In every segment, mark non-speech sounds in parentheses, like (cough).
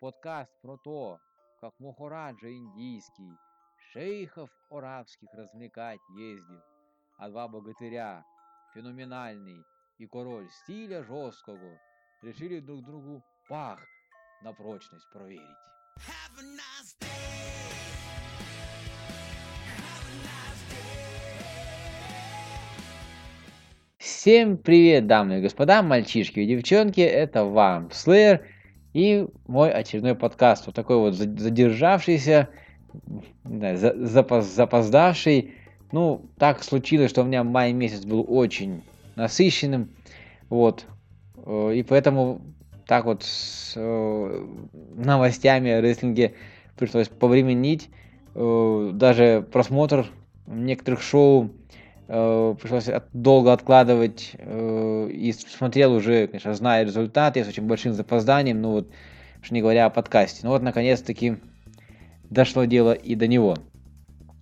Подкаст про то, как Мухораджа индийский шейхов арабских развлекать ездил, а два богатыря, феноменальный и король стиля жесткого, решили друг другу пах на прочность проверить. Have a nice day. Всем привет, дамы и господа, мальчишки и девчонки, это вам Slayer и мой очередной подкаст, вот такой вот за- задержавшийся, запоз- запоздавший. Ну, так случилось, что у меня май месяц был очень насыщенным, вот, Э, и поэтому так вот с э, новостями о рестлинге пришлось повременить, Э, даже просмотр некоторых шоу пришлось от- долго откладывать э, и смотрел уже, конечно, зная результаты, с очень большим запозданием, ну вот, уж не говоря о подкасте. Ну вот, наконец-таки дошло дело и до него.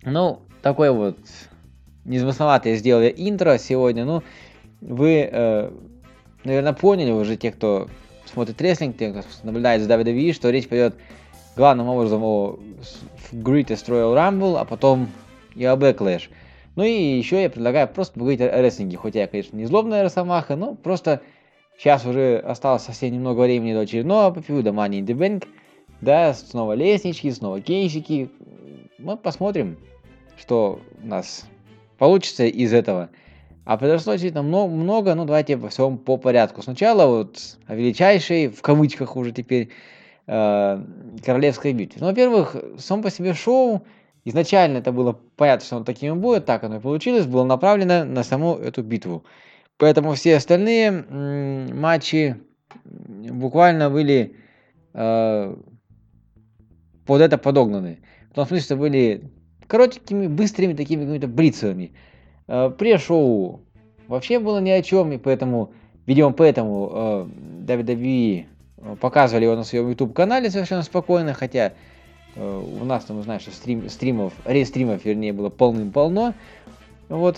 Ну, такое вот незамысловатое сделали интро сегодня. Ну, вы, э, наверное, поняли уже, те, кто смотрит рестлинг, те, кто наблюдает за WWE, что речь пойдет главным образом о Greatest Royal Rumble, а потом и о Backlash. Ну и еще я предлагаю просто поговорить о рестлинге, хотя я, конечно, не злобная росомаха, но просто сейчас уже осталось совсем немного времени до очередного попью, до Money in the Bank, да, снова лестнички, снова кейсики. Мы посмотрим, что у нас получится из этого. А произошло действительно много, много, ну давайте во всем по порядку. Сначала вот о величайшей, в кавычках уже теперь, э, королевской битве. Ну, во-первых, сам по себе шоу, изначально это было понятно, что оно таким и будет, так оно и получилось, было направлено на саму эту битву. Поэтому все остальные матчи буквально были э, под это подогнаны. В том смысле, что были коротенькими, быстрыми такими какими-то брицевыми. Э, Пре-шоу вообще было ни о чем, и поэтому, видимо, поэтому э, WWE э, показывали его на своем YouTube-канале совершенно спокойно, хотя у нас там, знаешь, стрим, стримов, рестримов, вернее, было полным-полно. Вот.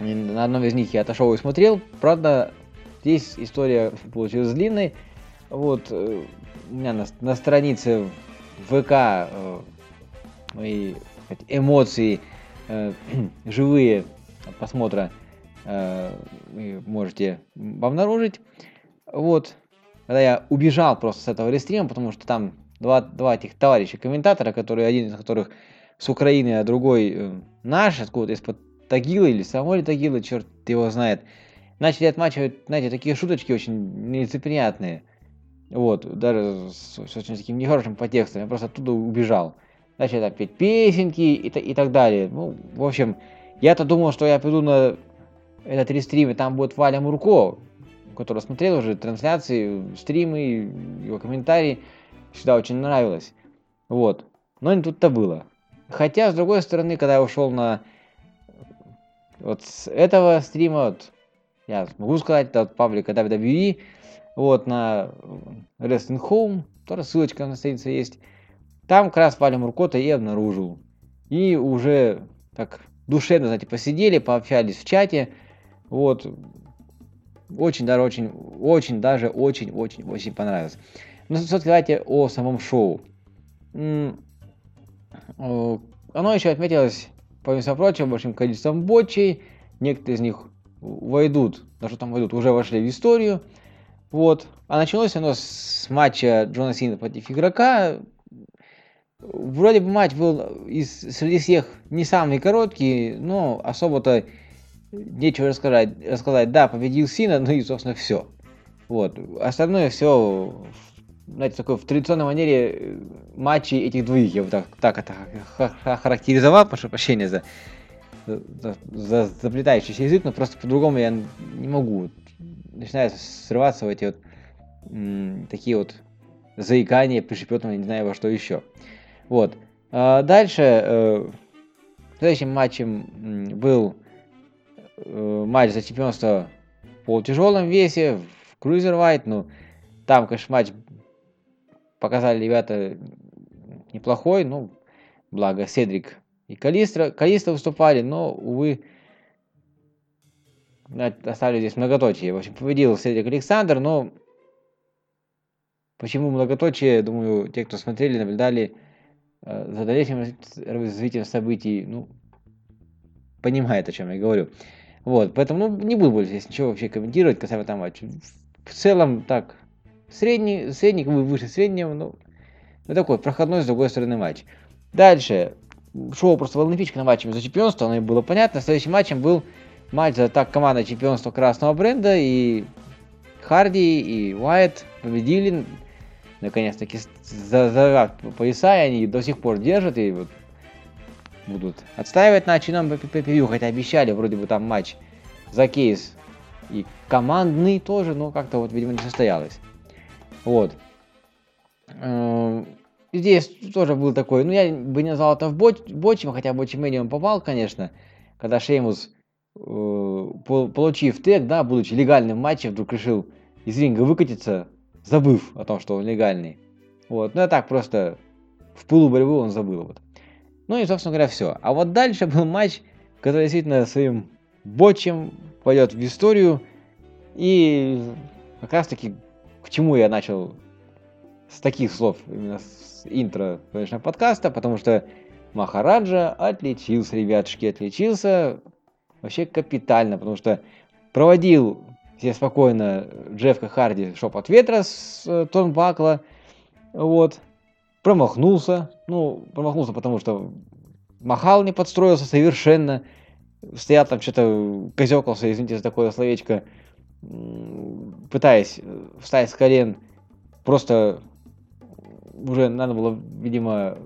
И на одном из них я отошел и смотрел. Правда, здесь история получилась длинной. Вот, э, у меня на, на странице ВК э, мои эмоции э, (clears throat) живые от просмотра э, вы можете обнаружить. Вот, когда я убежал просто с этого рестрима, потому что там два, два этих товарища комментатора, которые один из которых с Украины, а другой э, наш, откуда из-под Тагилы или самой Тагилы, черт его знает, начали отмачивать, знаете, такие шуточки очень нелицеприятные. Вот, даже с, с очень таким нехорошим подтекстом. Я просто оттуда убежал. Начали там петь песенки и, и так далее. Ну, в общем, я-то думал, что я приду на этот рестрим, и там будет Валя Мурко, который смотрел уже трансляции, стримы, его комментарии. Всегда очень нравилось. Вот. Но не тут-то было. Хотя, с другой стороны, когда я ушел на вот с этого стрима, вот, я могу сказать, это от паблика WWE, вот, на Wrestling Home, тоже ссылочка на странице есть. Там как раз Валя Муркота и обнаружил. И уже так душевно, знаете, посидели, пообщались в чате. Вот. Очень даже очень, очень даже очень, очень, очень понравилось. Ну, собственно, давайте о самом шоу. Э, Оно еще отметилось, помимо прочего, большим количеством ботчей. Некоторые из них войдут, даже там войдут, уже вошли в историю. Вот. А началось оно с матча Джона Сина против игрока. Вроде бы матч был из, среди всех не самый короткий, но особо-то нечего рассказать. рассказать. Да, победил Сина, ну и, собственно, все. Вот. Остальное все, знаете, такой в традиционной манере э, матчи этих двоих. Я бы так, так это ха- ха- характеризовал, прошу прощения за, за, за заплетающийся язык, но просто по-другому я не могу. Начинает срываться в эти вот м, такие вот заикания, пришепетывания, не знаю во что еще. Вот. А дальше э, следующим матчем был э, матч за чемпионство в полутяжелом весе, в Cruiserweight, ну, там, конечно, матч показали ребята неплохой, ну, благо Седрик и Калистра, Калиста выступали, но, увы, оставили здесь многоточие. В общем, победил Седрик Александр, но Почему многоточие, думаю, те, кто смотрели, наблюдали э, за дальнейшим раз- развитием событий, ну, понимает, о чем я говорю. Вот, поэтому, ну, не буду больше здесь ничего вообще комментировать касаемо этого матча. В целом, так, средний, средний, как бы выше среднего, ну, ну, такой проходной, с другой стороны, матч. Дальше, шоу просто волнопичка матчем за чемпионство, оно и было понятно. Следующим матчем был матч за так команда чемпионства красного бренда, и Харди и Уайт победили, наконец-таки, за, за пояса, и они до сих пор держат, и вот будут отстаивать на очередном PPV, хотя обещали вроде бы там матч за кейс и командный тоже, но как-то вот, видимо, не состоялось. Вот. Эм, Здесь тоже был такой, ну я бы не назвал это в боч, бочем, хотя бочем он попал, конечно, когда Шеймус, э, пол- получив тег, да, будучи легальным в матче, вдруг решил из ринга выкатиться, забыв о том, что он легальный. Вот, ну я так просто в пылу борьбы он забыл. Вот. Ну и, собственно говоря, все. А вот дальше был матч, который действительно своим бочем пойдет в историю. И как раз таки к чему я начал с таких слов, именно с интро, конечно, подкаста, потому что Махараджа отличился, ребятушки, отличился вообще капитально, потому что проводил все спокойно Джеффка Харди шоп от ветра с э, Торнбакла, вот, промахнулся, ну, промахнулся, потому что махал не подстроился совершенно, стоял там что-то, козекался, извините за такое словечко, пытаясь э, встать с колен, просто уже надо было, видимо,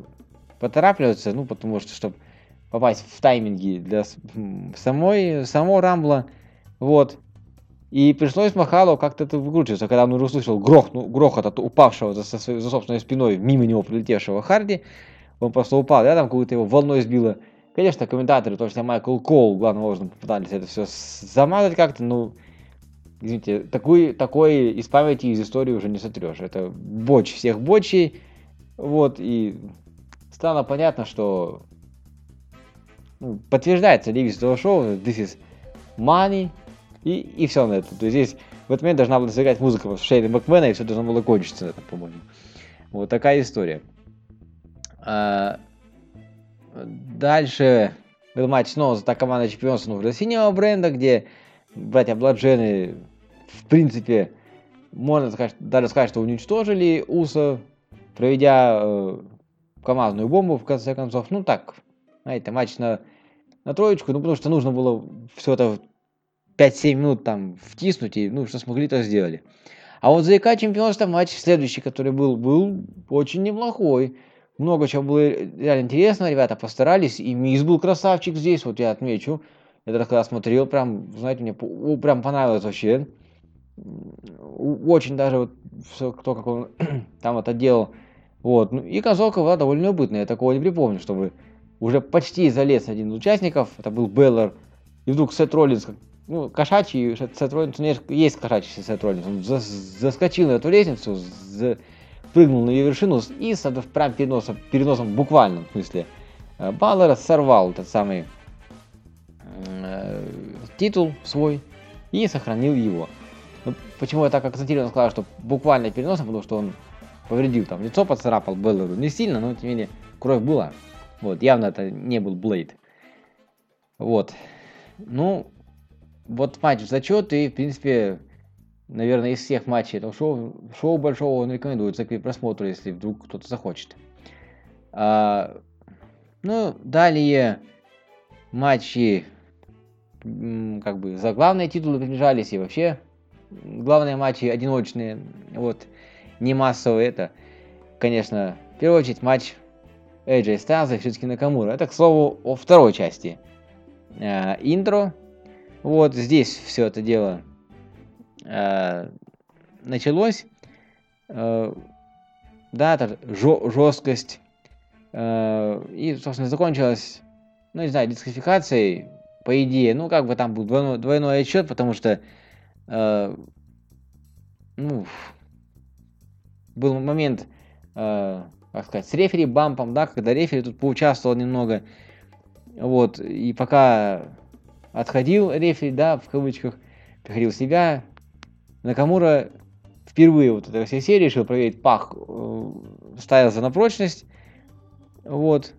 поторапливаться, ну, потому что, чтобы попасть в тайминги для самой, самого Рамбла, вот. И пришлось Махалу как-то это выкручиваться, когда он уже услышал грох, ну, грохот от упавшего за, своей- за собственной спиной мимо него прилетевшего Харди, он просто упал, рядом какую-то его волной сбило. Конечно, комментаторы, в том Майкл Кол, главным образом попытались это все замазать как-то, ну, извините, такой, такой из памяти, из истории уже не сотрешь. Это боч всех бочей, вот, и стало понятно, что ну, подтверждается девиз этого шоу, this is money, и, и все на это. То есть здесь в этот момент должна была сыграть музыка в Шейна Макмена, и все должно было кончиться на этом, по-моему. Вот такая история. А, дальше был матч снова за команда чемпионства ну, синего бренда, где братья Бладжены, в принципе, можно сказать, даже сказать, что уничтожили Уса, проведя э, командную бомбу, в конце концов. Ну так, знаете, матч на, на троечку, ну потому что нужно было все это в 5-7 минут там втиснуть, и ну что смогли, то сделали. А вот за ИК чемпионство матч следующий, который был, был очень неплохой. Много чего было реально интересно, ребята постарались, и Мисс был красавчик здесь, вот я отмечу. Я тогда смотрел, прям, знаете, мне прям понравилось вообще. Очень даже вот все, кто как он (clears throat) там вот отделал. Вот. Ну, и концовка была довольно любопытная. Я такого не припомню, чтобы уже почти залез один из участников. Это был Беллар. И вдруг Сет Роллинс, ну, кошачий Сет Роллинс, у него есть кошачий Сет Роллинс. Он зас- заскочил на эту лестницу, за- прыгнул на ее вершину и прям переносом, переносом в буквальном смысле э, Баллера сорвал этот самый титул свой и сохранил его. Вот почему я так акцентированно сказал, что буквально переносом, потому что он повредил там лицо, поцарапал Беллеру не сильно, но тем не менее кровь была. Вот, явно это не был Блейд. Вот. Ну, вот матч в зачет, и, в принципе, наверное, из всех матчей этого шоу, шоу большого он рекомендуется к просмотру, если вдруг кто-то захочет. А, ну, далее матчи как бы за главные титулы приближались и вообще главные матчи одиночные, вот, не массовые, это, конечно, в первую очередь матч AJ Styles и Шицки Накамура. Это, к слову, о второй части э, интро. Вот здесь все это дело э, началось. Э, да, это жесткость. Э, и, собственно, закончилось, ну, не знаю, дисквалификацией, по идее. Ну, как бы там был двойной, двойной отчет, потому что, э, ну, был момент, э, как сказать, с рефери бампом, да, когда рефери тут поучаствовал немного. Вот, и пока отходил рефери, да, в кавычках, приходил себя, Накамура впервые вот этой всей серии решил проверить пах э, Стайлза на прочность. Вот.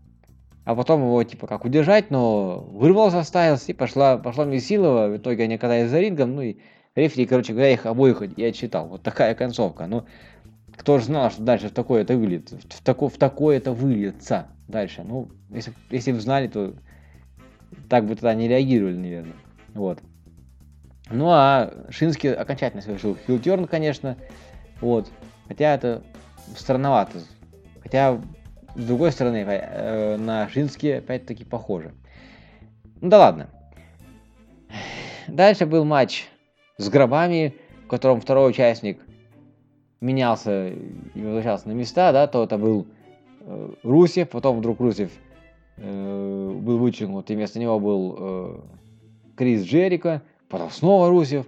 А потом его, типа, как удержать, но вырвался Стайлз и пошла, пошла Месилова. В итоге они катались за рингом, ну и рефери, короче говоря, их обоих и отчитал. Вот такая концовка. Ну, кто же знал, что дальше в такое это выльется, в, тако, в такое это выльется дальше. Ну, если, если бы знали, то так бы тогда не реагировали, наверное. Вот. Ну, а Шинский окончательно совершил хилтерн, конечно. Вот. Хотя это странновато. Хотя, с другой стороны, э, на Шински опять-таки похоже. Ну да ладно. Дальше был матч с гробами, в котором второй участник менялся и возвращался на места, да, то это был э, Русев, потом вдруг Русев э, был вычеркнут, и вместо него был э, Крис Джерика, потом снова Русев,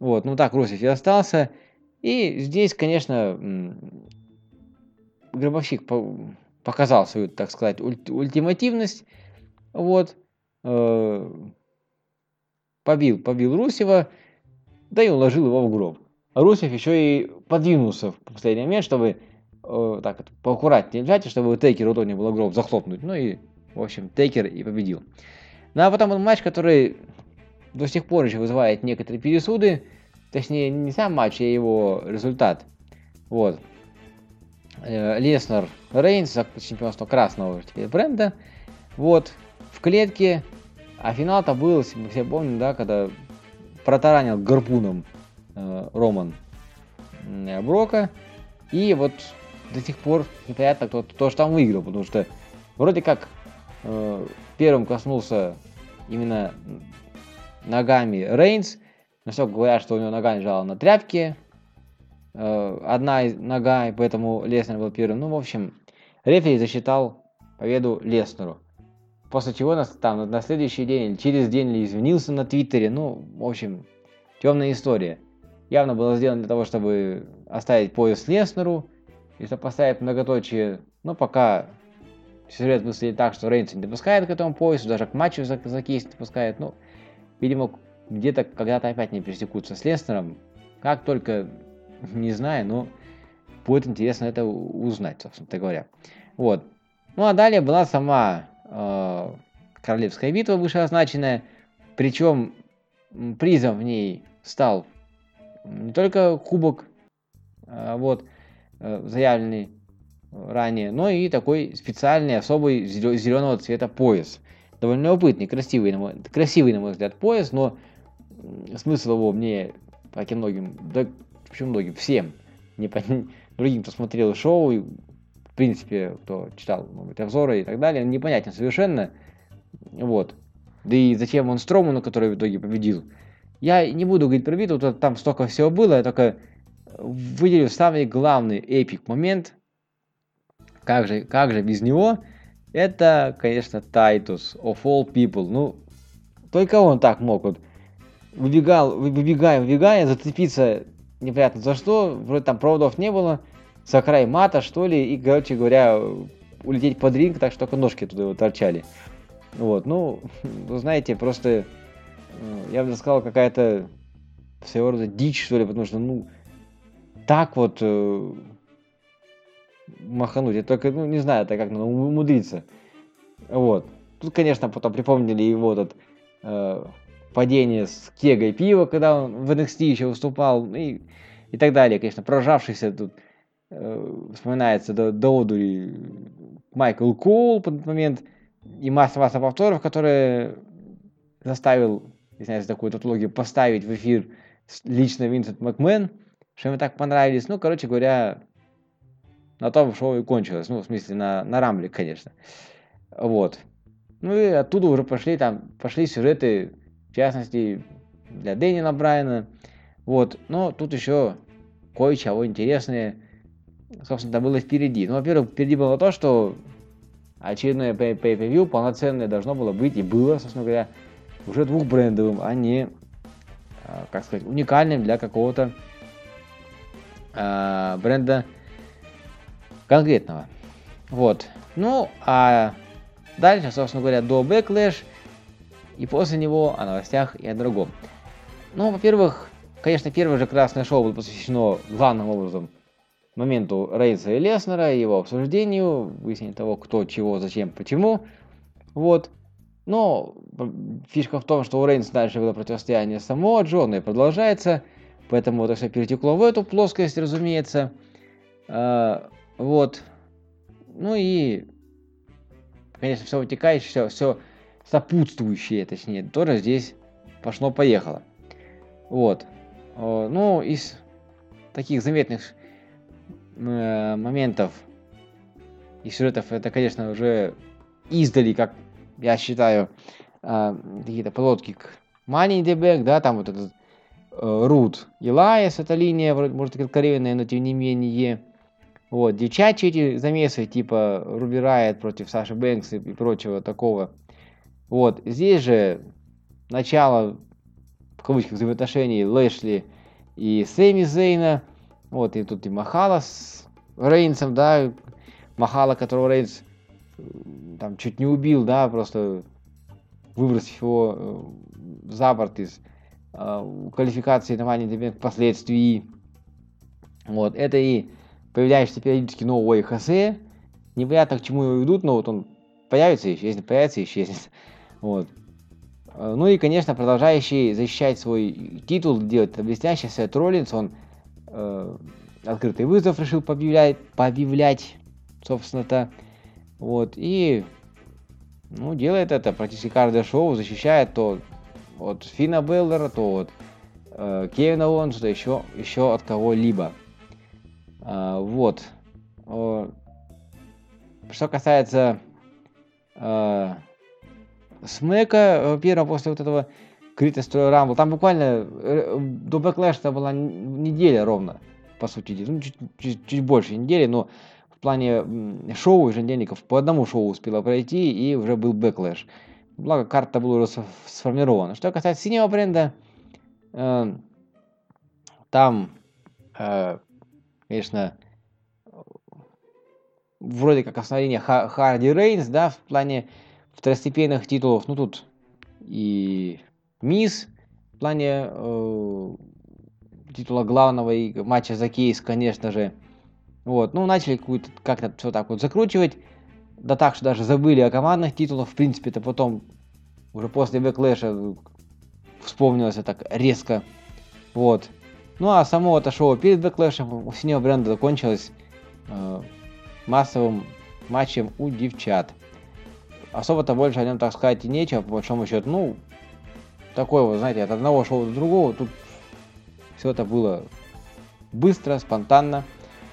вот, ну так Русев и остался, и здесь, конечно, Гробовщик показал свою, так сказать, ульт- ультимативность, вот, э, побил, побил Русева, да и уложил его в гроб. Русев еще и подвинулся в последний момент, чтобы э, так вот, поаккуратнее и чтобы у Тейкера удобнее было гроб захлопнуть. Ну и, в общем, Тейкер и победил. Ну а потом был матч, который до сих пор еще вызывает некоторые пересуды. Точнее, не сам матч, а его результат. Вот. Э, Леснер Рейнс за чемпионство красного теперь бренда. Вот. В клетке. А финал-то был, мы все помним, да, когда протаранил гарпуном э, Роман э, Брока. И вот до сих пор непонятно, кто, кто же там выиграл, потому что вроде как э, первым коснулся именно ногами Рейнс, но все говорят, что у него нога лежала на тряпке, одна из нога, и поэтому Леснер был первым. Ну, в общем, рефери засчитал победу Леснеру. После чего нас, там на следующий день или через день или извинился на Твиттере. Ну, в общем, темная история. Явно было сделано для того, чтобы оставить пояс Леснеру, и чтобы поставить многоточие. Но пока сюжет выглядит так, что Рейнс не допускает к этому поясу, даже к матчу за, за кейс не допускает. Ну, видимо, где-то когда-то опять не пересекутся с Леснером. Как только, не знаю, но будет интересно это узнать, собственно говоря. Вот. Ну а далее была сама э, Королевская битва вышеозначенная. Причем призом в ней стал не только кубок, э, вот, э, заявленный ранее, но и такой специальный, особый зеленого цвета пояс. Довольно любопытный, красивый, на мой, красивый, на мой взгляд, пояс, но смысл его мне, как и многим, да почему многим, всем, не пон- (laughs) другим, кто смотрел шоу, и, в принципе, кто читал может быть, обзоры и так далее, непонятен совершенно. Вот. Да и зачем он Строману, который в итоге победил. Я не буду говорить про битву, там столько всего было, я только выделю самый главный epic момент. Как же, как же без него? Это, конечно, Тайтус of all people. Ну, только он так мог вот выбегал, вы- выбегая, выбегая, зацепиться непонятно за что, вроде там проводов не было, за край мата, что ли, и, короче говоря, улететь под ринг, так что только ножки туда вот торчали. Вот, ну, (laughs) вы знаете, просто, э, я бы сказал, какая-то своего рода дичь, что ли, потому что, ну, так вот э, махануть, я только, ну, не знаю, это как надо умудриться. Вот. Тут, конечно, потом припомнили его этот э, падение с кегой пива, когда он в NXT еще выступал, и, и так далее, конечно, прожавшийся тут э, вспоминается до, до одури Майкл Коул под этот момент, и масса-масса повторов, которые заставил, извиняюсь за такую тавтологию, поставить в эфир лично Винсент Макмен, что ему так понравились. Ну, короче говоря, на том шоу и кончилось. Ну, в смысле, на, на Рамбле, конечно. Вот. Ну и оттуда уже пошли там, пошли сюжеты, частности, для Дэниела Брайана. Вот. Но тут еще кое-чего интересное, собственно, было впереди. Ну, во-первых, впереди было то, что очередное pay- pay-per-view полноценное должно было быть и было, собственно говоря, уже двухбрендовым, а не, а, как сказать, уникальным для какого-то а, бренда конкретного. Вот. Ну, а дальше, собственно говоря, до Backlash и после него о новостях и о другом. Ну, во-первых, конечно, первое же красное шоу было посвящено главным образом моменту Рейнса и Леснера, его обсуждению, выяснению того, кто, чего, зачем, почему. Вот. Но фишка в том, что у Рейнса дальше было противостояние самого Джона и продолжается, поэтому это все перетекло в эту плоскость, разумеется. А, вот. Ну и, конечно, все вытекающее, все, все сопутствующее, точнее, тоже здесь пошло-поехало. Вот. О, Ну, из таких заметных э, моментов и сюжетов, это, конечно, уже издали, как я считаю, э, какие-то подлодки к Money in да, там вот этот э, Рут и Лайс, эта линия, вроде, может, откровенная, но тем не менее. Вот, девчачьи эти замесы, типа Руби Райт против Саши Бэнкс и прочего такого. Вот, здесь же начало, в кавычках, взаимоотношений Лэшли и Сэмми Зейна. Вот, и тут и Махала с Рейнсом, да, Махала, которого Рейнс там чуть не убил, да, просто выбросив его э, за борт из э, квалификации на Bank впоследствии. Вот, это и появляющийся периодически новый Хосе. Непонятно, к чему его ведут, но вот он появится и исчезнет, появится и исчезнет. Вот. Э, Ну и, конечно, продолжающий защищать свой титул, делать это блестяще, Сет Роллинс, он э, открытый вызов решил пообъявлять, пообъявлять собственно-то. Вот, и, ну, делает это практически каждое шоу, защищает то от Фина Беллера, то от э, Кевина Оуэнса, то еще, еще от кого-либо. А, вот. О, Что касается э, Smack а, э, первого после вот этого Greatest Rumble, там буквально э, до Backlash а была неделя ровно, по сути, ну, чуть, чуть- чуть больше недели, но в плане шоу еженедельников по одному шоу успела пройти, и уже был Backlash. Благо, карта была уже сф- сформирована. Что касается синего бренда, э, там, э, конечно, вроде как основание Ха- Харди Рейнс, да, в плане второстепенных титулов, ну тут и Мисс в плане э, титула главного и матча за кейс, конечно же. Вот, ну начали какую-то как-то все так вот закручивать, да так, что даже забыли о командных титулах, в принципе, это потом уже после Backlash а вспомнилось так резко. Вот. Ну а само это шоу перед Backlash ем у синего бренда закончилось э, массовым матчем у девчат. Особо-то больше о нем, так сказать, и нечего, по большому счету. Ну, такое вот, знаете, от одного шоу до другого. Тут все это было быстро, спонтанно.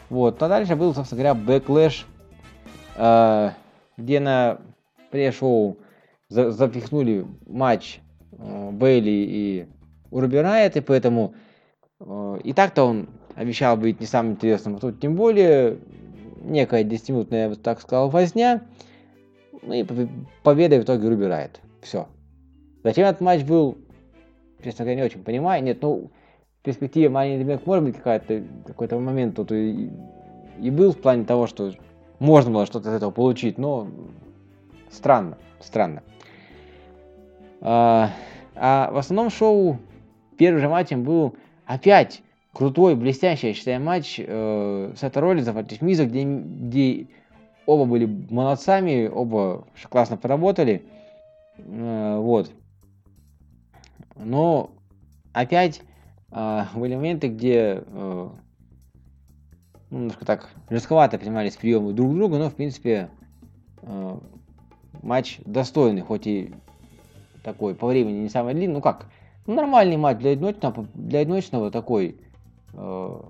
Вот. А дальше был, собственно говоря, Backlash, э, где на пре-шоу за- запихнули матч э, Бейли и Урби Райт, и поэтому э, и так-то он обещал быть не самым интересным, а тут тем более некая 10-минутная, я бы так сказал, возня. Ну и побе- победа в итоге Руби Райт. Все. Зачем этот матч был, честно говоря, не очень понимаю. Нет, ну, в перспективе Money in может быть какая-то, какой-то момент тут и, и был в плане того, что можно было что-то из этого получить, но странно, странно. А, а в основном шоу первым же матчем был опять крутой, блестящий, я считаю, матч э, Сета Роллинза против Миза, где, где оба были молодцами, оба классно поработали. Э, вот. Но опять а, были моменты, где э, ну, немножко так жестковато принимались приемы друг друга, но в принципе э, матч достойный, хоть и такой по времени не самый длинный, ну как, ну, нормальный матч для одиночного, для одиночного такой э,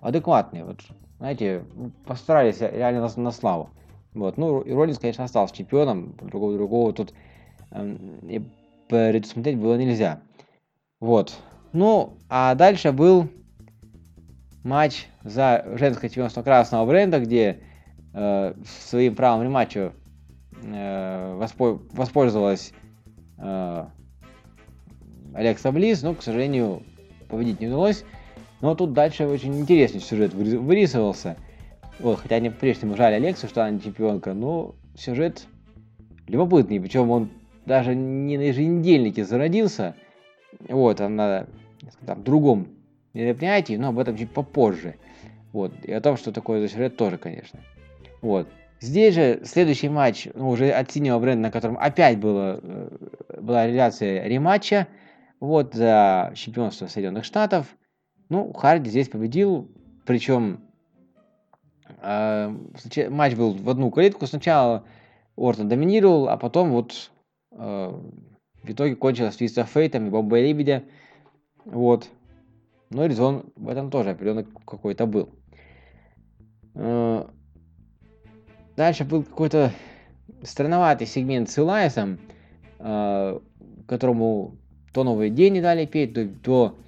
адекватный, вот, знаете, постарались реально на, на славу. Вот, ну, и Роллинс, конечно, остался чемпионом, другого другого тут и предусмотреть было нельзя. Вот. Ну, а дальше был матч за женское чемпионство красного бренда, где э, своим правом рематча э, воспо- воспользовалась э, Алекса Близ, но, к сожалению, победить не удалось. Но тут дальше очень интересный сюжет вырис- вырисовался. Вот, хотя не по-прежнему жаль Алексу, что она чемпионка, но сюжет любопытный. Причем он даже не на еженедельнике зародился. Вот, она там, другом мероприятии, но об этом чуть попозже. Вот. И о том, что такое за сюжет тоже, конечно. Вот. Здесь же следующий матч, ну, уже от синего бренда, на котором опять было, э, была реализация рематча, вот, за чемпионство Соединенных Штатов. Ну, Харди здесь победил, причем э, матч был в одну калитку. Сначала Ортон доминировал, а потом вот э, в итоге кончилось Twist of Fate и Бомба и Лебедя. Вот. Но резон в этом тоже определенно какой-то был. Э, Дальше был какой-то странноватый сегмент с Илайсом, э, которому то новый день не дали петь, то, то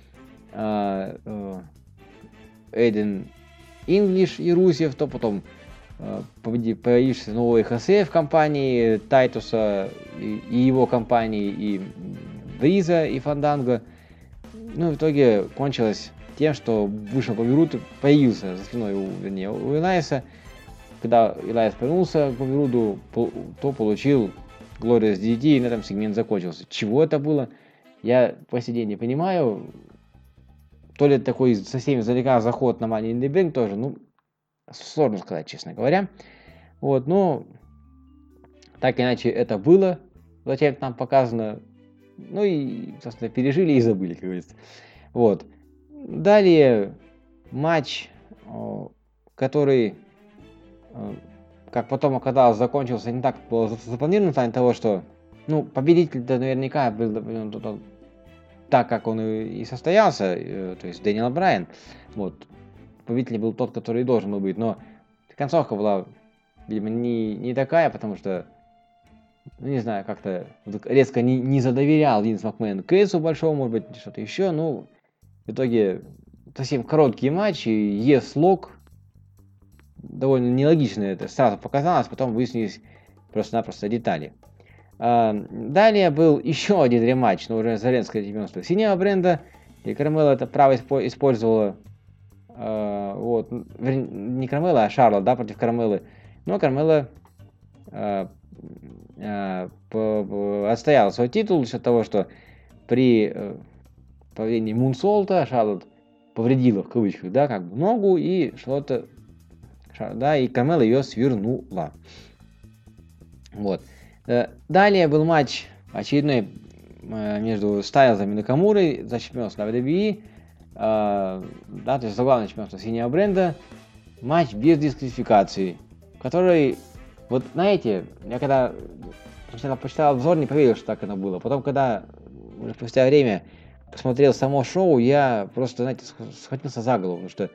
Эйден Инглиш и Русев, то потом э, появившийся новый Хосе в компании Тайтуса и, и его компании, и Бриза, и Фанданго. Ну, в итоге кончилось тем, что вышел Рут, появился за спиной у, вернее, у Илайса. Когда Илайс повернулся к Бобби Руду, пол- то получил Glorious DDT, и на этом сегмент закончился. Чего это было, я по сей день не понимаю. То ли такой совсем издалека заход на Money in the Bank тоже, ну, сложно сказать, честно говоря. Вот, но так иначе это было, зачем нам показано. Ну и, собственно, пережили и забыли, как говорится. Вот. Далее матч, о, который, э, как потом оказалось, закончился не так было за- запланировано в плане того, что, ну, победитель-то наверняка был так, как он и состоялся, э, то есть Дэниел Брайан. Вот. Победитель был тот, который и должен был быть, но концовка была, видимо, не, не такая, потому что, ну, не знаю, как-то резко не, не задоверял Винс Макмен Кейсу большому, может быть, что-то еще, ну, в итоге совсем короткие матчи, Е-слог, довольно нелогично это сразу показалось, потом выяснились просто-напросто детали. А, Далее был еще один рематч, но уже Зеленское чемпионство синего бренда, и Кармела это право испо- использовала, а, вот, не Кармела, а Шарлот, да, против Кармелы. Но Кармела а, отстояла свой титул за счет того, что при э, поведении Мунсолта Шарлот повредила, в кавычках, да, как бы ногу, и Ша- да, и Кармела ее свернула. Вот. Э, Далее был матч очередной э, между Стайлзом и Накамурой за чемпионство WWE. э, Да, то есть за главное чемпионство синего бренда. Матч без дисквалификации, который, вот знаете, я когда сначала почитал обзор, не поверил, что так оно было. Потом, когда уже спустя время посмотрел само шоу, я просто, знаете, сх- схватился за голову, потому что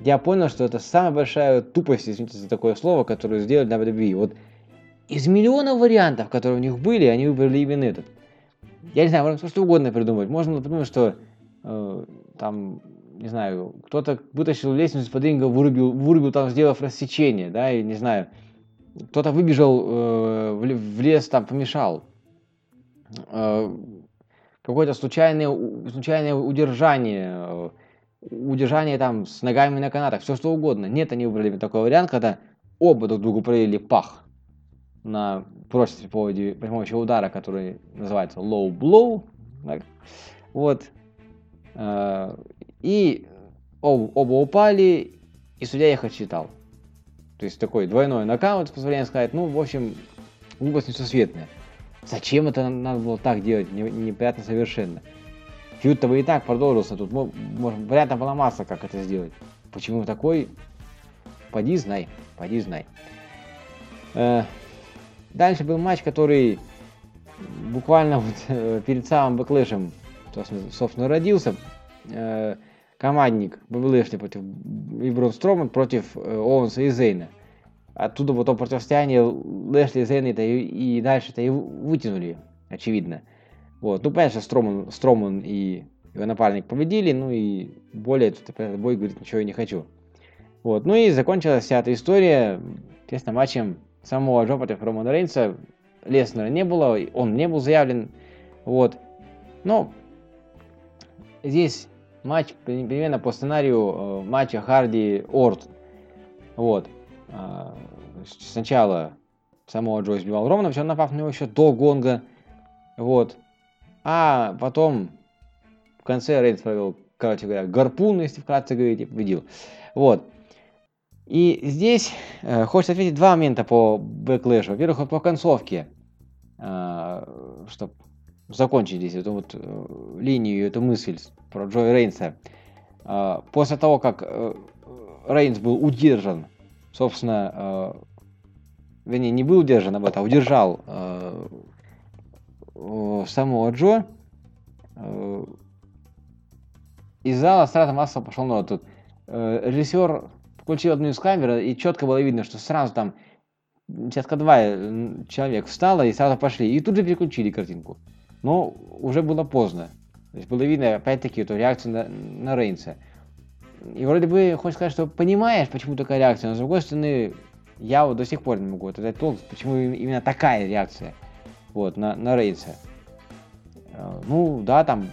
я понял, что это самая большая тупость, извините за такое слово, которую сделали на WWE. Вот из миллиона вариантов, которые у них были, они выбрали именно этот. Я не знаю, можно все что угодно придумать. Можно было придумать, что э, там, не знаю, кто-то вытащил лестницу из-под ринга, вырубил, вырубил там, сделав рассечение, да, и не знаю, кто-то выбежал э, в, ле- в лес, там, помешал. Э, какое-то случайное, случайное удержание, э, удержание там с ногами на канатах, все что угодно. Нет, они выбрали такой вариант, когда оба друг другу провели пах на прочности по поводу- при помощи удара, который называется low blow. так. Вот. Э, И об- оба упали, и судья их отчитал. То есть такой двойной нокаут, позволяем сказать. Ну, в общем, глупость несусветная. Зачем это надо было так делать? Не- Непонятно совершенно. Feud -то бы и так продолжился. Тут, мо- может, вариантов была масса, как это сделать. Почему такой? Поди знай. Поди знай. Дальше был матч, который буквально вот э, перед самым Backlash ем, собственно, родился. Э, Командник Бобби Лэшли против и Брон Строман против э, Оуэнса и Зейна. Оттуда вот то противостояние Лэшли и Зейна-то и, и дальше-то и вытянули, очевидно. Вот. Ну, понятно, что Строман, Строман и его напарник победили, ну и более тут бой говорить ничего я не хочу. Вот. Ну и закончилась вся эта история, естественно, матчем самого Джо против Романа Рейнса. Леснера не было, он не был заявлен. Вот. Но здесь матч при- примерно по сценарию э, матча Харди Орт. Вот. С- Сначала самого Джо избивал Романа, все напав на него еще до гонга. Вот. А потом конце Рейнс провел, короче говоря, гарпун, если вкратце говорить, и победил. Вот. И здесь э, хочется отметить два момента по Backlash у. Во-первых, по концовке, э, чтобы закончить здесь эту вот э, линию, эту мысль про Джо и Рейнса. Э, после того, как э, Рейнс был удержан, собственно, э, вернее, не был удержан об этом, а удержал э, э, самого Джо, э, из зала сразу массово пошел народ. Тут э, режиссер включил одну из камер, и четко было видно, что сразу там десятка два э, человек встало и сразу пошли. И тут же переключили картинку. Но уже было поздно. То есть было видно, опять-таки, эту реакцию на, на Рейнса. И вроде бы хочешь сказать, что понимаешь, почему такая реакция, но с другой стороны, я вот до сих пор не могу отдать толк, почему им- именно такая реакция вот, на, на Рейнса. Э, Ну, да, там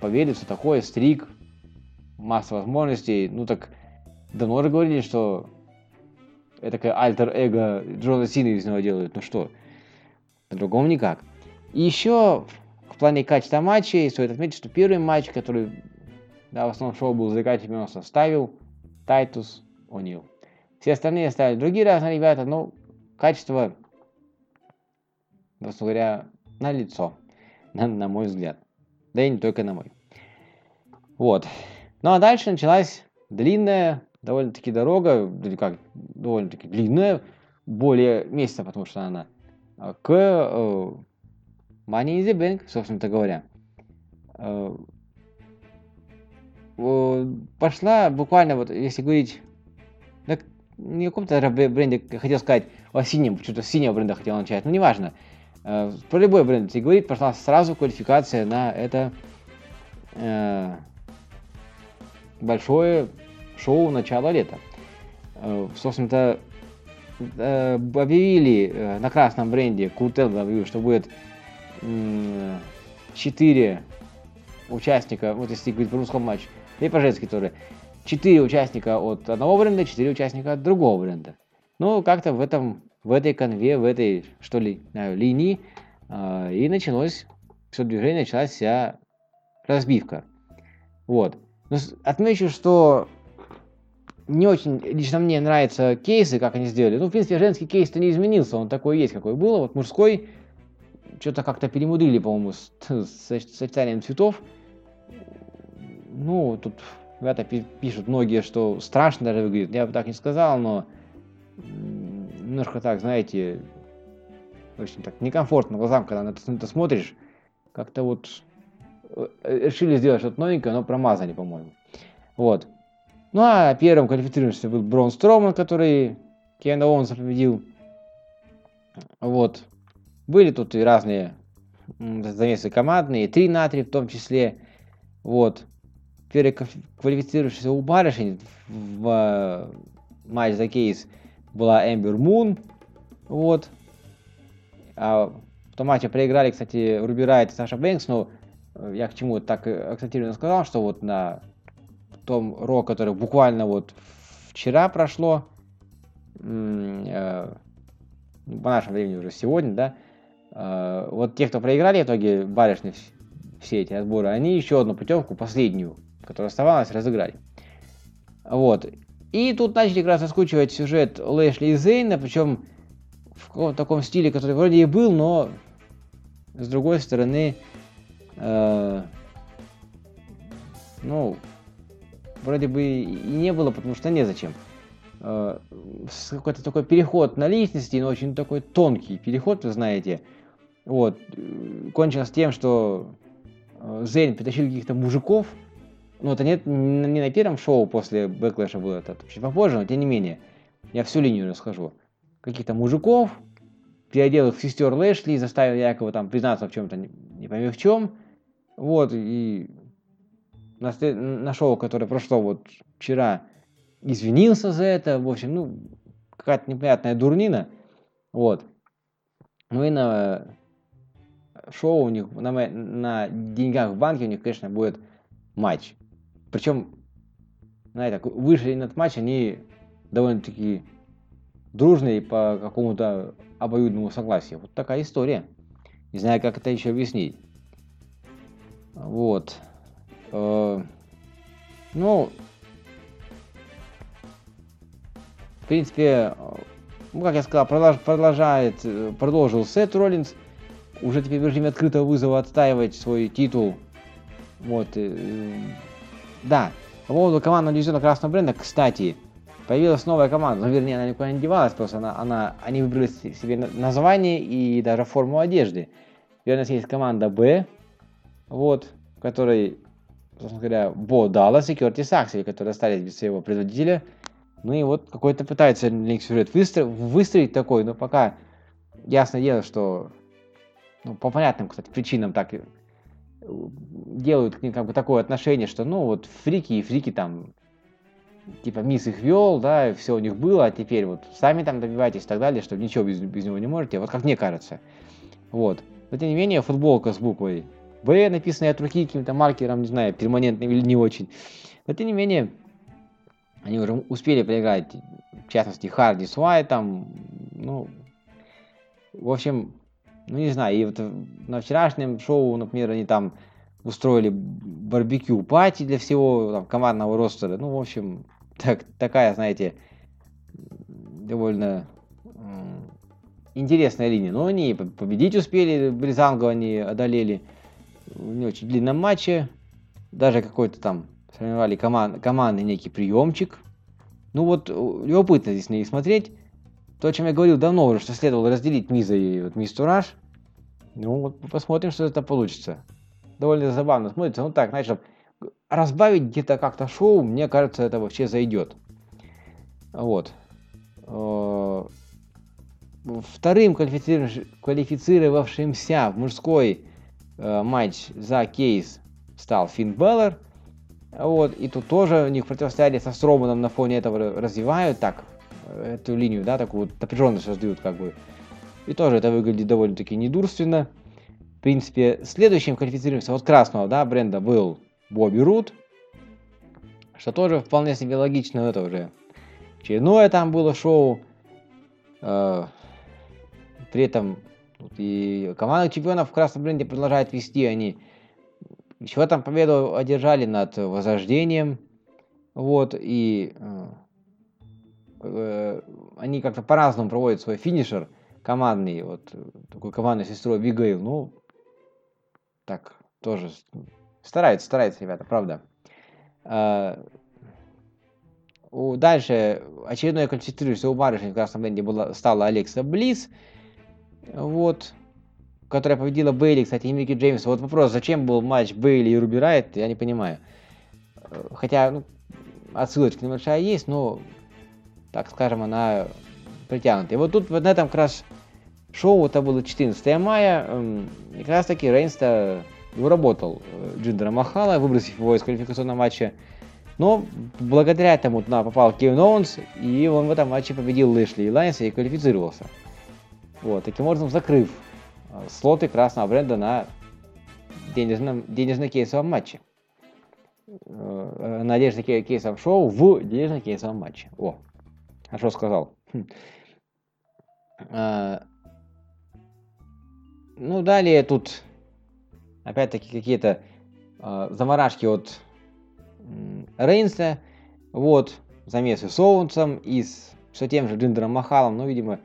поверить, все такое, стрик, масса возможностей. Ну так давно уже говорили, что это альтер-эго Джона Сина из него делают. Ну что, по-другому никак. И еще в плане качества матчей стоит отметить, что первый матч, который да, в основном шоу был за чемпионства, ставил Тайтус О'Нил. Все остальные ставили другие разные ребята, но качество, собственно говоря, на лицо, на, на мой взгляд. Да и не только на мой. Вот. Ну а дальше началась длинная, довольно-таки дорога, или как, довольно-таки длинная, более месяца, потому что она, а, к э, Money in the Bank, собственно-то говоря. Э, э, Пошла буквально, вот если говорить, да, не каком-то бр- бренде, я хотел сказать, о синем, что-то с синего бренда хотел начать, но неважно. Э, Про любой бренд, если говорить, пошла сразу квалификация на это э, большое шоу начала лета. Э, Собственно-то, э, объявили э, на красном бренде, Куртел объявил, что будет 4 участника, вот если говорить про русском матче, и по-женски тоже, 4 участника от одного бренда, 4 участника от другого бренда. Ну, как-то в этом, в этой конве, в этой, что ли, линии, и началось все движение, началась вся разбивка. Вот. Но с- отмечу, что не очень лично мне нравятся кейсы, как они сделали. Ну, в принципе, женский кейс-то не изменился, он такой есть, какой был. Вот мужской что-то как-то перемудрили, по-моему, с, с сочетанием цветов. Ну, тут ребята пи- пишут многие, что страшно даже выглядит. Я бы так не сказал, но немножко так, знаете, очень так некомфортно глазам, когда на это, на это смотришь. Как-то вот э, решили сделать что-то новенькое, но промазали, по-моему. Вот. Ну а первым квалифицировавшимся был Брон Строман, который Кенда Оуэнса победил. Вот. Были тут и разные замесы командные, три на три в том числе. Вот. Первый квалиф- квалифицировавшийся у барышень в э, матч за кейс была Эмбер Мун. Вот. А в том матче проиграли, кстати, Руби Райт и Саша Бэнкс, но э, я к чему так э, акцентированно сказал, что вот на том Ро, который буквально вот вчера прошло, э, ну, по нашему времени уже сегодня, да, э, вот те, кто проиграли в итоге барышни вс- все эти отборы, они еще одну путевку, последнюю, которая оставалась, разыграли. Вот. И тут начали как раз раскручивать сюжет Лэшли и Зейна, причем в таком стиле, который вроде и был, но с другой стороны, э, ну, вроде бы и не было, потому что незачем. Э, какой-то такой переход на личности, но очень такой тонкий переход, вы знаете. Вот. э, Кончилось тем, что э, Зейн притащил каких-то мужиков. Ну, это нет, не на первом шоу после Бэклэша было, это чуть попозже, но тем не менее. Я всю линию расскажу. Каких-то мужиков, переодел их в сестер Лэшли, заставил якобы там признаться в чем-то, не, не пойми в чем. Вот, и на, на шоу, которое прошло вот вчера, извинился за это. В общем, ну, какая-то непонятная дурнина. Вот. Ну и на шоу у них, на, на деньгах в банке у них, конечно, будет матч. Причем, знаете, так, вышли на этот матч, они довольно-таки дружные по какому-то обоюдному согласию. Вот такая история. Не знаю, как это еще объяснить. Вот. Э, ну, в принципе, э, ну, как я сказал, продолж- продолжает, э, продолжил Сет Роллинс, уже теперь в режиме открытого вызова отстаивать свой титул. Вот, да, по поводу командного дивизиона Красного Бренда, кстати, появилась новая команда, ну, вернее, она никуда не девалась, просто она, она, они выбрали се- себе на- название и даже форму одежды. Нас есть команда Б, вот, в которой, собственно говоря, Бо и Кертис Аксель, которые остались без своего предводителя. Ну и вот какой-то пытается сюжет выстро- выстроить такой, но пока ясное дело, что ну, по понятным, кстати, причинам так э, делают к ним как бы такое отношение, что ну вот фрики и фрики там типа Мисс их вел, да, и все у них было, а теперь вот сами там добивайтесь и так далее, что ничего без, без него не можете, вот как мне кажется. Вот. Но тем не менее, футболка с буквой Б, написанная от руки каким-то маркером, не знаю, перманентным или не очень. Но тем не менее, они уже успели проиграть, в частности, Харди с Уайтом, ну, в общем, ну не знаю, и вот на вчерашнем шоу, например, они там устроили барбекю пати для всего там, командного ростера. Ну, в общем, так, такая, знаете, довольно интересная линия. Но они победить успели, Бризангу они одолели в не очень длинном матче. Даже какой-то там сформировали коман- командный некий приемчик. Ну вот, э, любопытно здесь на них смотреть. То, о чем я говорил давно уже, что следовало разделить Миза и вот Мисс Тураж. Ну вот посмотрим, что это получится. Довольно забавно смотрится. Ну так, знаешь, чтоб разбавить где-то как-то шоу, мне кажется, это вообще зайдет. Вот. Э, Вторым квалифицировавш- квалифицировавшимся в мужской матч за кейс стал Финн Беллер. Вот, и тут тоже у них противостояние со Строманом на фоне этого ра- развивают так, э, эту линию, да, такую вот напряженность создают как бы. И тоже это выглядит довольно-таки недурственно. В принципе, следующим квалифицируемся от красного, да, бренда был Бобби Рут, что тоже вполне себе логично, но это уже очередное там было шоу. Э, При этом тут и команда чемпионов в красном бренде продолжает вести, они еще там победу одержали над Возрождением, вот, и э, э, они как-то по-разному проводят свой финишер командный, вот, э, такой командной сестрой Бигейл, ну, так, тоже с- стараются, стараются ребята, правда. У- Дальше очередной квалифицирующийся у барышни в красном бренде была, стала Алекса Близ, вот, которая победила Бейли, кстати, и Микки Джеймс. Вот вопрос, зачем был матч Бейли и Руби Райот, я не понимаю. Э, Хотя, ну, отсылочка небольшая есть, но, так скажем, она притянута. И вот тут вот на этом как раз шоу, это было 14 мая, эм, и как раз таки Рейнс-то уработал э, Джиндера Махала, выбросив его из квалификационного матча. Но благодаря этому туда попал Кевин Оуэнс, и он в этом матче победил Лэшли и Элайаса и квалифицировался. Вот, таким образом закрыв э, слоты красного бренда на денежном, денежно-кейсовом матче. Э, На денежно-кейсовом шоу в денежно-кейсовом матче. О, хорошо сказал. Хм. А, Ну, далее тут опять-таки какие-то э, заморашки от Рейнса. Вот, замесы с Оуэнсом и с все тем же Джиндером Махалом. Ну, видимо, э,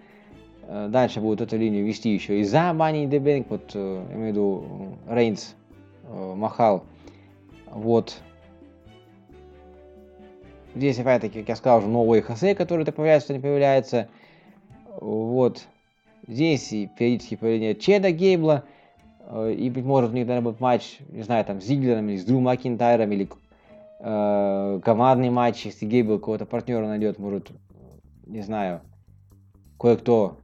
дальше будут эту линию вести еще и за the Bank. Вот, э, я имею в виду э, Рейнс, э, Махал. Вот. Здесь, опять-таки, как я сказал, уже новые Хосе, которые то появляются, то не появляются. Вот. Здесь и периодически появление Чеда Гейбла. э, И, быть может, у них, наверное, будет матч, не знаю, там, с Зиглером или с Дрю Макинтайром, или э, командный матч, если Гейбл какого-то партнера найдет, может, не знаю, кое-кто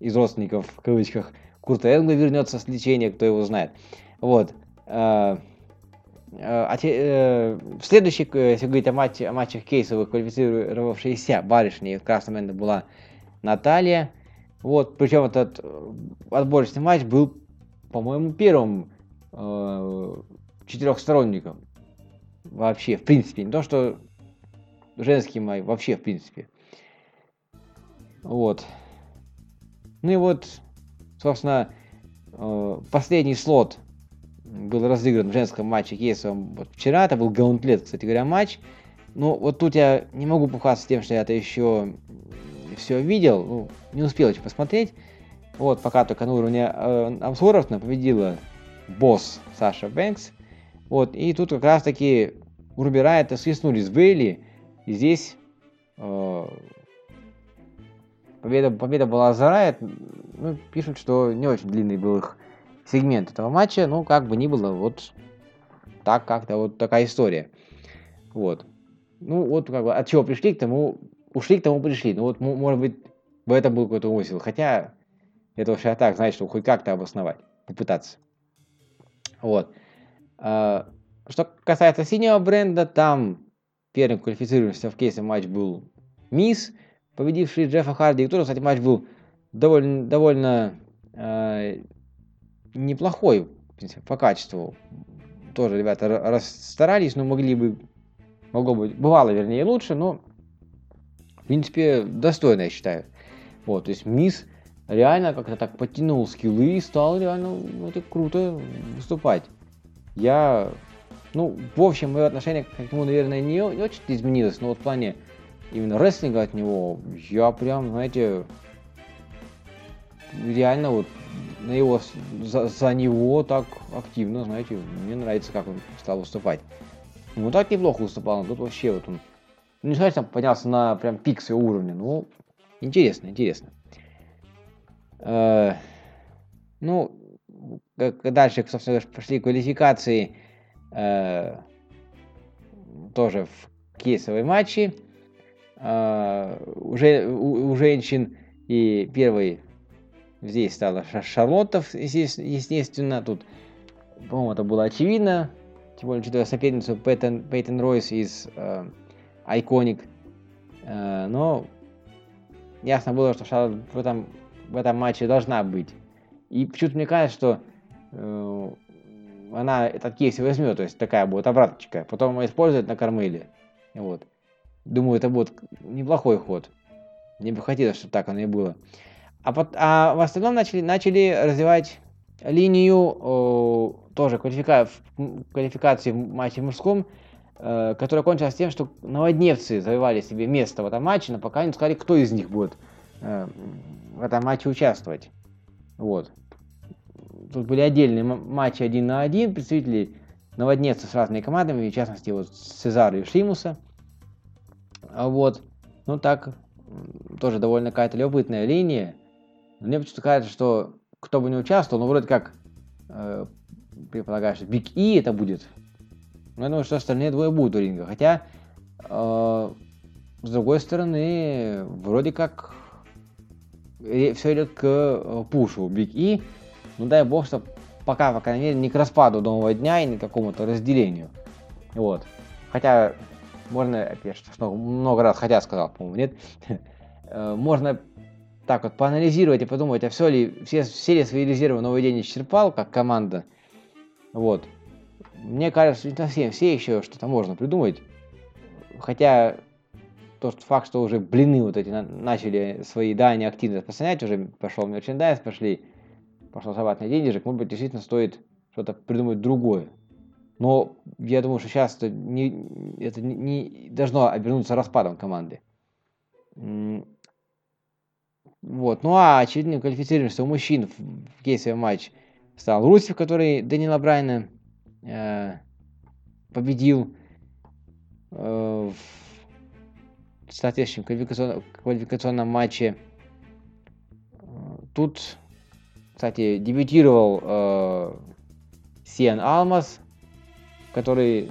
из родственников, в кавычках, Курта Энгла вернется с лечения, кто его знает. Вот. Э, А те- э, в следующих, э, если говорить о, матче, о матчах кейсовых, квалифицировавшейся барышней в красном энде была Наталья. Вот, причем этот э, отборочный матч был, по-моему, первым э, четырехсторонником. Вообще, в принципе. Не то, что женский матч, вообще, в принципе. Вот. Ну и вот, собственно, э, последний слот был разыгран в женском матче кейсовом вот вчера. Это был гаунтлет, кстати говоря, матч. Ну, вот тут я не могу пухаться тем, что я это еще все видел. Ну, не успел еще посмотреть. Вот, пока только на уровне э, обзоров победила босс Саша Бэнкс. Вот, и тут как раз таки Руби Райта свистнули с Бейли. И здесь э, победа, победа была за. Ну, пишут, что не очень длинный был их сегмент этого матча. Ну, как бы ни было, вот так как-то вот такая история. Вот. Ну, вот как бы от чего пришли к тому, ушли к тому пришли. Ну, вот, может быть, в этом был какой-то умысел. Хотя, это я так, знаете, что хоть как-то обосновать, попытаться. Вот. А, что касается синего бренда, там первым квалифицировавшимся в кейсе матч был Мисс, победивший Джеффа Харди. Тоже, кстати, матч был довольно, довольно э, неплохой, принципе, по качеству. Тоже ребята расстарались, но могли бы, могло быть, бывало, вернее, лучше, но, в принципе, достойно, я считаю. Вот, то есть Мисс реально как-то так подтянул скиллы и стал реально ну, это круто выступать. Я, ну, в общем, мое отношение к нему, наверное, не, не очень изменилось, но вот в плане именно рестлинга от него, я прям, знаете, реально вот на его, за, за него так активно, знаете, мне нравится, как он стал выступать. Ну, так неплохо выступал, но тут вообще вот он, ну, не сказать, там поднялся на прям пик своего уровня, ну, интересно, интересно. Э, ну, дальше, собственно, пошли квалификации э, тоже в кейсовые матчи. Э, уже у, у женщин и первый здесь стала Шарлоттов, естественно, тут, по-моему, это было очевидно, тем более, учитывая соперницу Пейтон, Пейтон Ройс из э, Iconic, э, но ясно было, что Шарлотт в этом в этом матче должна быть. И почему-то мне кажется, что э, она этот кейс возьмет, то есть такая будет обраточка, потом использует на Кармеле. Вот. Думаю, это будет неплохой ход. Мне бы хотелось, чтобы так оно и было. А, под, а в остальном начали, начали развивать линию э, тоже квалифика, квалификации в матче мужском, э, которая кончилась тем, что новодневцы завоевали себе место в этом матче, но пока не сказали, кто из них будет э, в этом матче участвовать. Вот. Тут были отдельные матчи один на один, представители наводнеться с разными командами, в частности, вот Цезара и Шимуса. А вот, ну так, тоже довольно какая-то любопытная линия. Мне почему-то кажется, что кто бы не участвовал, ну вроде как, э, предполагаю, Биг И это будет. Но я думаю, что остальные двое будут у ринга. Хотя, э, с другой стороны, вроде как все идет к э, push у Биг И. Ну дай бог, что пока, по крайней мере, не к распаду нового дня и не к какому-то разделению. Вот. Хотя, можно, я что много раз хотя сказал, по-моему, нет. (laughs) Э, можно так вот поанализировать и подумать, а все ли, все, все ли свои резервы новый день исчерпал, как команда. Вот. Мне кажется, не совсем все еще что-то можно придумать. Хотя тот факт, что уже блины вот эти начали свои, да, активно распространять, уже пошел мерчендайз, пошли, пошел зарабатывать денежек, может быть, действительно стоит что-то придумать другое. Но я думаю, что сейчас это не, это не, должно обернуться распадом команды. Вот. Ну а очевидным квалифицируемся у мужчин в, кейсовый матч стал Русев, который Данила Брайна э, победил э, в соответствующем квалификационном, квалификационном матче. Тут, кстати, дебютировал э, Сиан Алмаз, который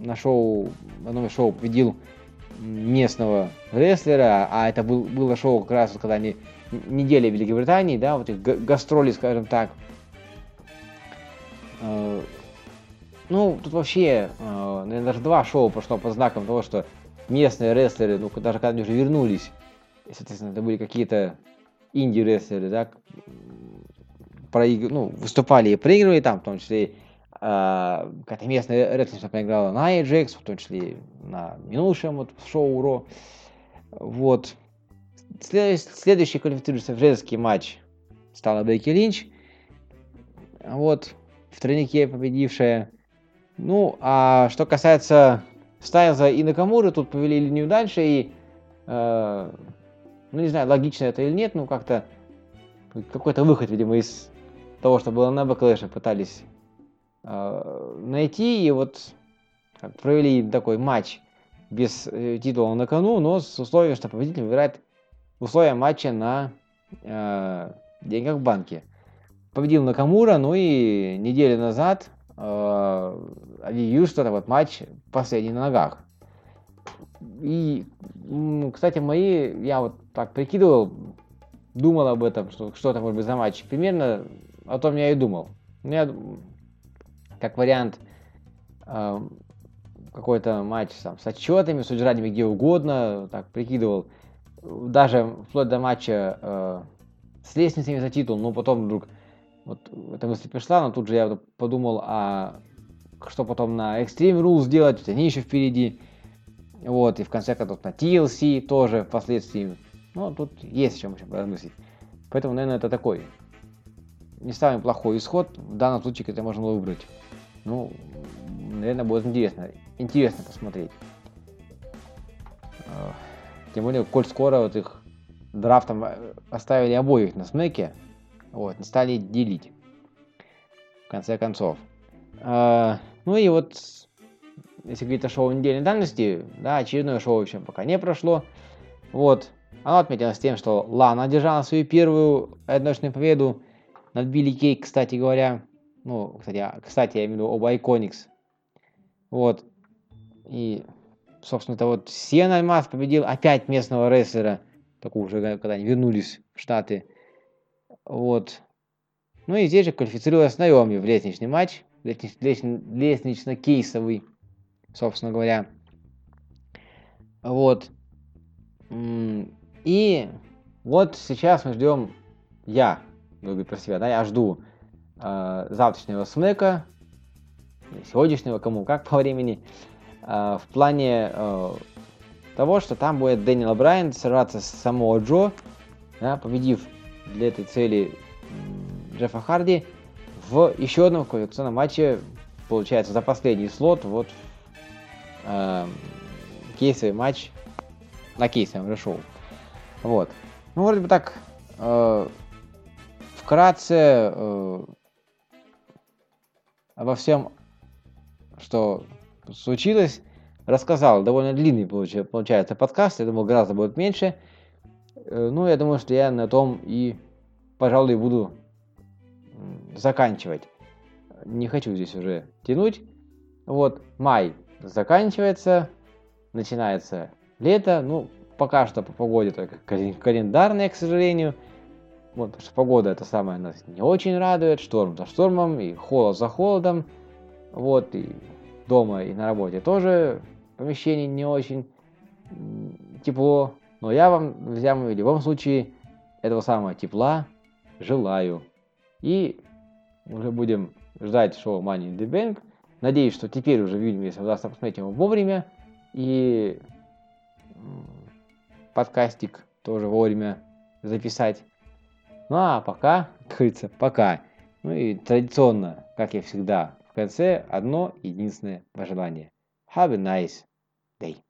на шоу, на одном шоу победил местного рестлера, а это был, было шоу как раз, когда они неделя в Великобритании, да, вот их гастроли, скажем так. Э, ну, тут вообще, э, наверное, даже два шоу прошло под знаком того, что местные рестлеры, ну, даже когда они уже вернулись, соответственно, это были какие-то инди-рестлеры, да, проиг... ну, выступали и проигрывали там, в том числе какая-то местная рестлерша проиграла на Ajax, в том числе на минувшем вот, шоу Ро. Вот. След... Следующий квалифицируется женский матч стала Бекки Линч. Вот, в тройнике победившая. Ну, а что касается Стайлза и Накамуры, тут повели линию дальше, и, э, ну, не знаю, логично это или нет, ну, как-то какой-то выход, видимо, из того, что было на Backlash е, пытались найти, и вот провели такой матч без э, титула на кону, но с условием, что победитель выбирает условия матча на э, деньгах в банке. Победил Накамура, ну и неделю назад э, объявил, что вот матч последний на ногах. И, кстати, мои, я вот так прикидывал, думал об этом, что что это может быть за матч. Примерно о том я и думал. М, как вариант, какой-то матч там, с отчетами, с удержаниями где угодно, так прикидывал. Даже вплоть до матча э, с лестницами за титул, но потом вдруг вот эта мысль пришла, но тут же я подумал, а что потом на Extreme Rules делать, ведь они еще впереди. Вот, и в конце концов на TLC тоже впоследствии. Ну, тут есть о чем еще поразмыслить. Поэтому, наверное, это такой не самый плохой исход. В данном случае это можно было выбрать. Ну, наверное, будет интересно. Интересно посмотреть. Э, Тем более, коль скоро вот их драфтом э, оставили обоих на смеке, вот, не стали делить. В конце концов. Э, Ну и вот, если говорить о шоу недельной давности, да, очередное шоу еще пока не прошло. Вот, оно отметилось тем, что Лана одержала свою первую одиночную победу над Билли Кей, кстати говоря. Ну, кстати, а- кстати, я имею в виду оба Iconics. Вот. И, собственно, это вот Сиэн Альмас победил опять местного рестлера. Такого уже, когда они вернулись в Штаты. Вот. Ну и здесь же квалифицировалась Наоми в лестничный матч. лестнич- лестни- Лестнично-кейсовый, собственно говоря. Вот. И вот сейчас мы ждем, я, говорить про себя, да, я жду э, завтрашнего смека, сегодняшнего, кому как по времени, э, в плане э, того, что там будет Дэниел Брайан сражаться с самого Джо, да, победив для этой цели Джеффа Харди в еще одном квалификационном матче, получается, за последний слот, вот э, кейсовый матч на кейсовом шоу. Вот. Ну, вроде бы так, э, вкратце э, обо всем, что случилось, рассказал. Довольно длинный получа- получается подкаст, я думал, гораздо будет меньше. Э, ну, я думаю, что я на том и, пожалуй, буду заканчивать. Не хочу здесь уже тянуть. Вот, май заканчивается, начинается лето. Ну, пока что по погоде только кален- календарная, к сожалению. Вот, потому что погода это самое нас не очень радует. Шторм за штормом и холод за холодом. Вот, и дома, и на работе тоже помещение не очень тепло. Но я вам, друзья мои, в любом случае этого самого тепла желаю. И уже будем ждать шоу Money in the Bank. Надеюсь, что теперь уже в июне месяце удастся посмотреть его вовремя. И подкастик тоже вовремя записать. Ну а пока, как говорится, пока. Ну и традиционно, как и всегда, в конце одно единственное пожелание. Have a nice day.